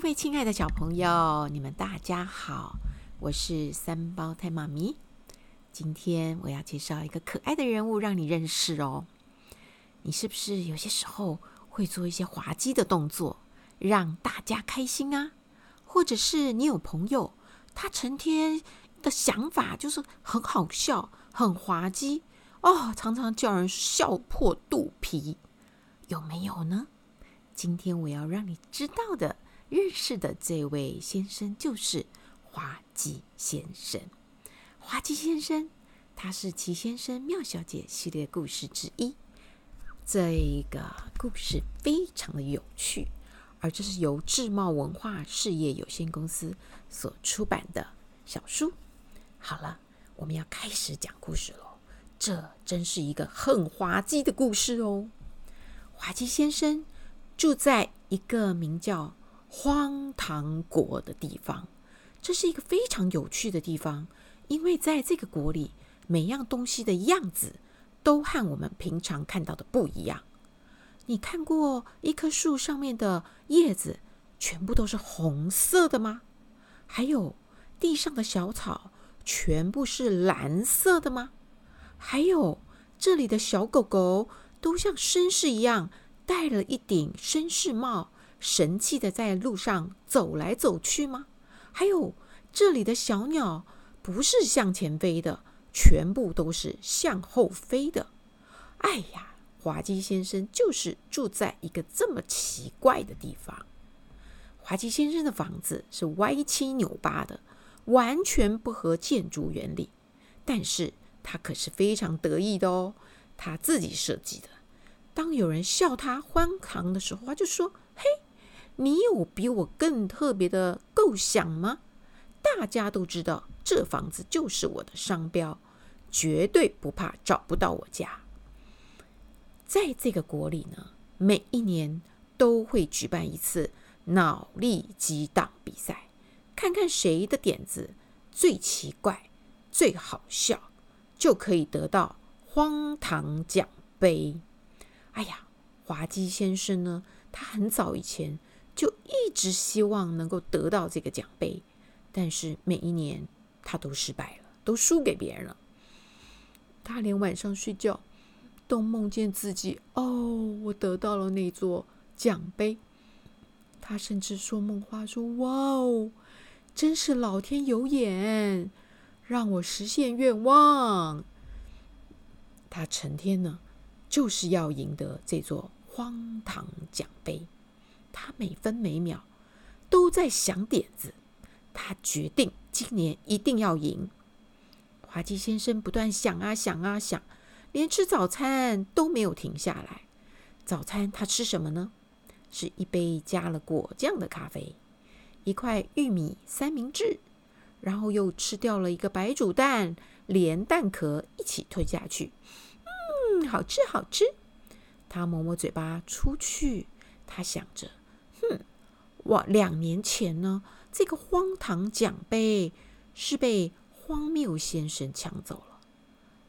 各位亲爱的小朋友，你们大家好，我是三胞胎妈咪。今天我要介绍一个可爱的人物，让你认识哦。你是不是有些时候会做一些滑稽的动作，让大家开心啊？或者是你有朋友，他成天的想法就是很好笑、很滑稽哦，常常叫人笑破肚皮，有没有呢？今天我要让你知道的、认识的这位先生就是滑稽先生。滑稽先生，他是《奇先生妙小姐》系列故事之一。这个故事非常的有趣，而这是由智茂文化事业有限公司所出版的小书。好了，我们要开始讲故事喽。这真是一个很滑稽的故事哦。滑稽先生。住在一个名叫荒唐国的地方，这是一个非常有趣的地方，因为在这个国里，每样东西的样子都和我们平常看到的不一样。你看过一棵树上面的叶子全部都是红色的吗？还有地上的小草全部是蓝色的吗？还有这里的小狗狗都像绅士一样。戴了一顶绅士帽，神气的在路上走来走去吗？还有这里的小鸟不是向前飞的，全部都是向后飞的。哎呀，滑稽先生就是住在一个这么奇怪的地方。滑稽先生的房子是歪七扭八的，完全不合建筑原理，但是他可是非常得意的哦，他自己设计的。当有人笑他荒唐的时候，他就说：“，你有比我更特别的构想吗？大家都知道这房子就是我的商标，绝对不怕找不到我家。在这个国里呢，每一年都会举办一次脑力激荡比赛，看看谁的点子最奇怪、最好笑，就可以得到荒唐奖杯。”哎呀，滑稽先生呢？他很早以前就一直希望能够得到这个奖杯，但是每一年他都失败了，都输给别人了。他连晚上睡觉都梦见自己哦，我得到了那座奖杯。他甚至说梦话说：“哇哦，真是老天有眼，让我实现愿望。”他成天呢。就是要赢得这座荒唐奖杯，他每分每秒都在想点子。他决定今年一定要赢。滑稽先生不断想啊想啊想，连吃早餐都没有停下来。早餐他吃什么呢？是一杯加了果酱的咖啡，一块玉米三明治，然后又吃掉了一个白煮蛋，连蛋壳一起吞下去。嗯，好吃好吃。他抹抹嘴巴出去，他想着，哇，两年前呢，这个荒唐奖杯是被荒谬先生抢走了。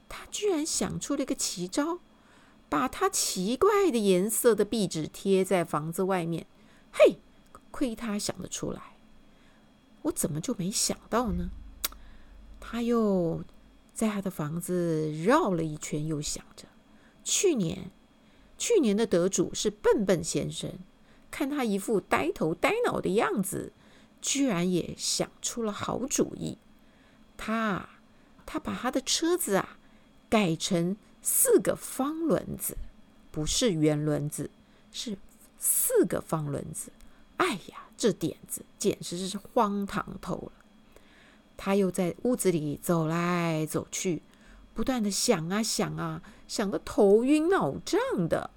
他居然想出了一个奇招，把他奇怪的颜色的壁纸贴在房子外面。嘿，亏他想得出来，我怎么就没想到呢？他又在他的房子绕了一圈，又想着。去年，去年的得主是笨笨先生。看他一副呆头呆脑的样子，居然也想出了好主意。他，他把他的车子啊改成四个方轮子，不是圆轮子，是四个方轮子。哎呀，这点子简直是荒唐透了。他又在屋子里走来走去。不断的想啊想啊，想得头晕脑胀的。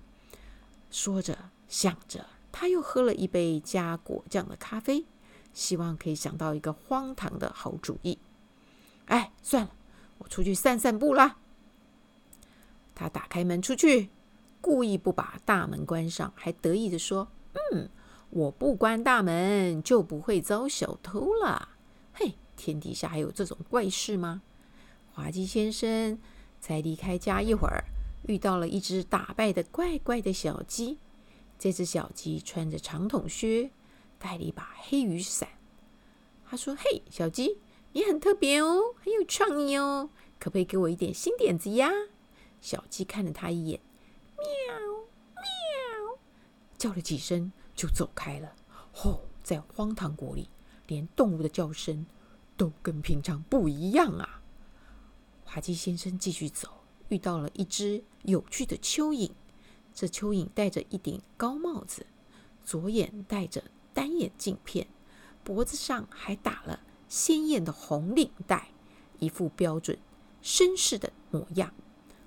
说着想着，他又喝了一杯加果酱的咖啡，希望可以想到一个荒唐的好主意。哎，算了，我出去散散步啦。他打开门出去，故意不把大门关上，还得意地说：“嗯，我不关大门就不会遭小偷了。”嘿，天底下还有这种怪事吗？滑稽先生才离开家一会儿，遇到了一只打败的怪怪的小鸡。这只小鸡穿着长筒靴，带了一把黑雨伞。他说：“嘿，小鸡，你很特别哦，很有创意哦，可不可以给我一点新点子呀？”小鸡看了他一眼，喵喵，叫了几声就走开了。吼，在荒唐国里，连动物的叫声都跟平常不一样啊！滑稽先生继续走，遇到了一只有趣的蚯蚓。这蚯蚓戴着一顶高帽子，左眼戴着单眼镜片，脖子上还打了鲜艳的红领带，一副标准绅士的模样。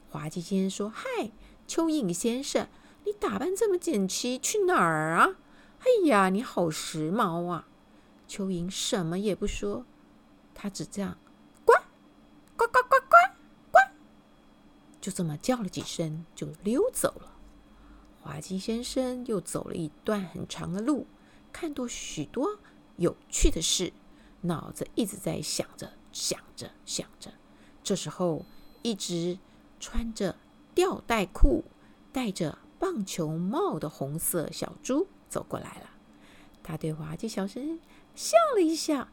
滑稽先生说：“嗨，蚯蚓先生，你打扮这么整齐，去哪儿啊？哎呀，你好时髦啊！”蚯蚓什么也不说，他只这样呱呱呱呱呱呱，就这么叫了几声，就溜走了。滑稽先生又走了一段很长的路，看到许多有趣的事，脑子一直在想着、想着、想着。这时候，一只穿着吊带裤、戴着棒球帽的红色小猪走过来了。他对滑稽小声笑了一下：“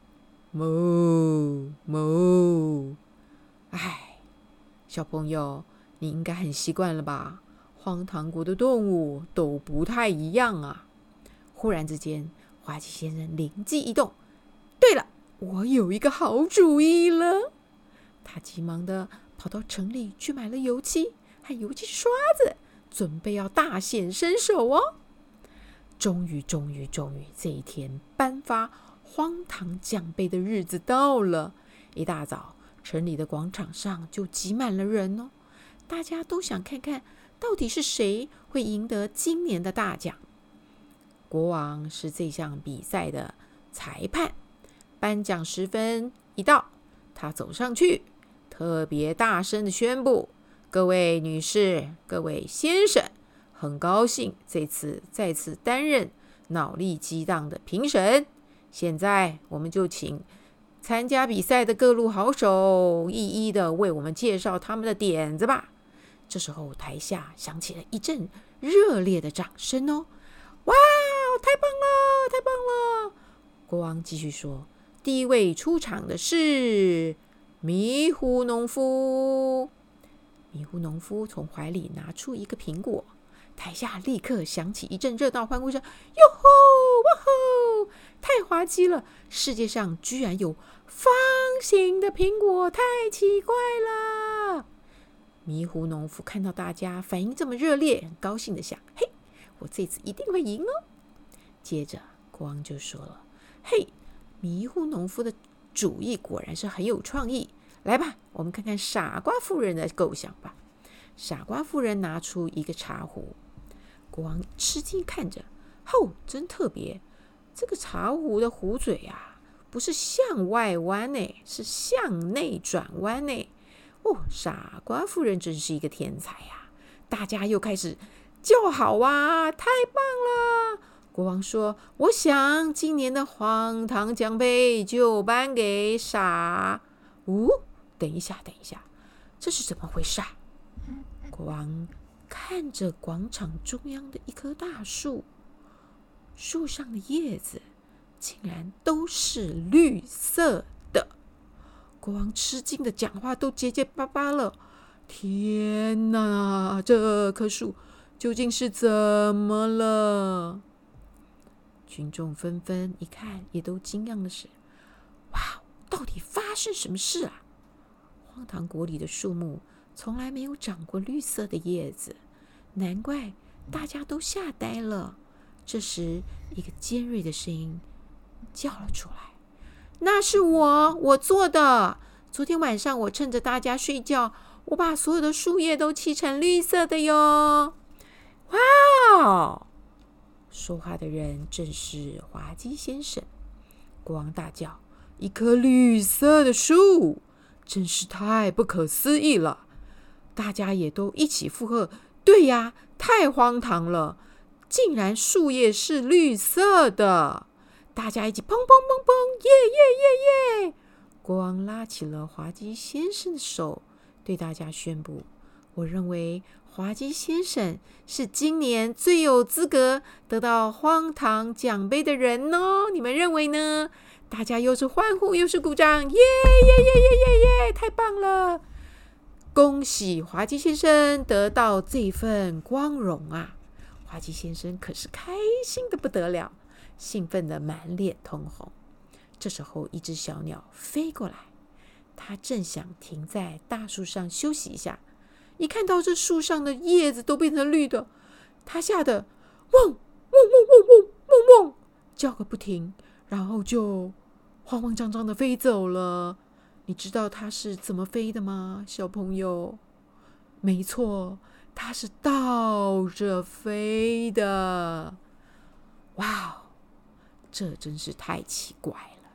哞哞。”哎，小朋友，你应该很习惯了吧？荒唐国的动物都不太一样啊！忽然之间，滑稽先生灵机一动，对了，我有一个好主意了。他急忙地跑到城里去买了油漆和油漆刷子，准备要大显身手哦。终于，终于，终于，这一天颁发荒唐奖杯的日子到了。一大早，城里的广场上就挤满了人哦，大家都想看看。到底是谁会赢得今年的大奖？国王是这项比赛的裁判。颁奖时分一到，他走上去，特别大声的宣布：“各位女士、各位先生，很高兴这次再次担任脑力激荡的评审。现在，我们就请参加比赛的各路好手一一的为我们介绍他们的点子吧。”这时候，台下响起了一阵热烈的掌声哦！哇，太棒了，太棒了！国王继续说：“第一位出场的是迷糊农夫。”迷糊农夫从怀里拿出一个苹果，台下立刻响起一阵热闹欢呼声：“哟吼，哇吼！太滑稽了！世界上居然有方形的苹果，太奇怪了！”迷糊农夫看到大家反应这么热烈，高兴的想：“嘿，我这次一定会赢哦！”接着，国王就说了：“嘿，迷糊农夫的主意果然是很有创意。来吧，我们看看傻瓜夫人的构想吧。”傻瓜夫人拿出一个茶壶，国王吃惊看着：“哦，真特别！这个茶壶的壶嘴啊，不是向外弯呢，是向内转弯呢。”哦，傻瓜夫人真是一个天才呀！大家又开始叫好啊，太棒了！国王说：“我想今年的荒唐奖杯就颁给傻……哦，等一下，等一下，这是怎么回事啊？”国王看着广场中央的一棵大树，树上的叶子竟然都是绿色。国王吃惊的讲话都结结巴巴了。天哪，这棵树究竟是怎么了？群众纷纷一看，也都惊讶的是：哇，到底发生什么事啊？荒唐国里的树木从来没有长过绿色的叶子，难怪大家都吓呆了。这时，一个尖锐的声音叫了出来。那是我，我做的。昨天晚上，我趁着大家睡觉，我把所有的树叶都漆成绿色的哟。哇！说话的人正是滑稽先生。国王大叫：“一棵绿色的树，真是太不可思议了！”大家也都一起附和：“对呀，太荒唐了，竟然树叶是绿色的。”大家一起砰砰砰砰，耶耶耶耶！国王拉起了滑稽先生的手，对大家宣布：“我认为滑稽先生是今年最有资格得到荒唐奖杯的人哦！你们认为呢？大家又是欢呼又是鼓掌，耶耶耶耶耶耶！太棒了！恭喜滑稽先生得到这份光荣啊！滑稽先生可是开心的不得了，兴奋得满脸通红。这时候，一只小鸟飞过来，它正想停在大树上休息一下。一看到这树上的叶子都变成绿的，它吓得汪汪汪汪汪汪汪叫个不停，然后就慌慌张张的飞走了。你知道它是怎么飞的吗，小朋友？没错，它是倒着飞的。哇哦，这真是太奇怪了！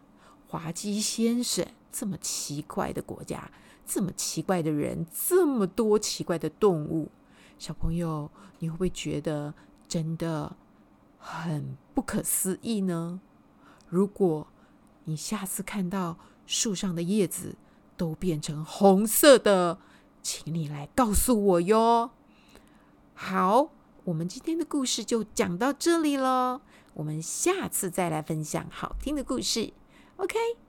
滑稽先生，这么奇怪的国家。这么奇怪的人，这么多奇怪的动物，小朋友，你会不会觉得真的很不可思议呢？如果你下次看到树上的叶子都变成红色的，请你来告诉我哟。好，我们今天的故事就讲到这里了，我们下次再来分享好听的故事。OK。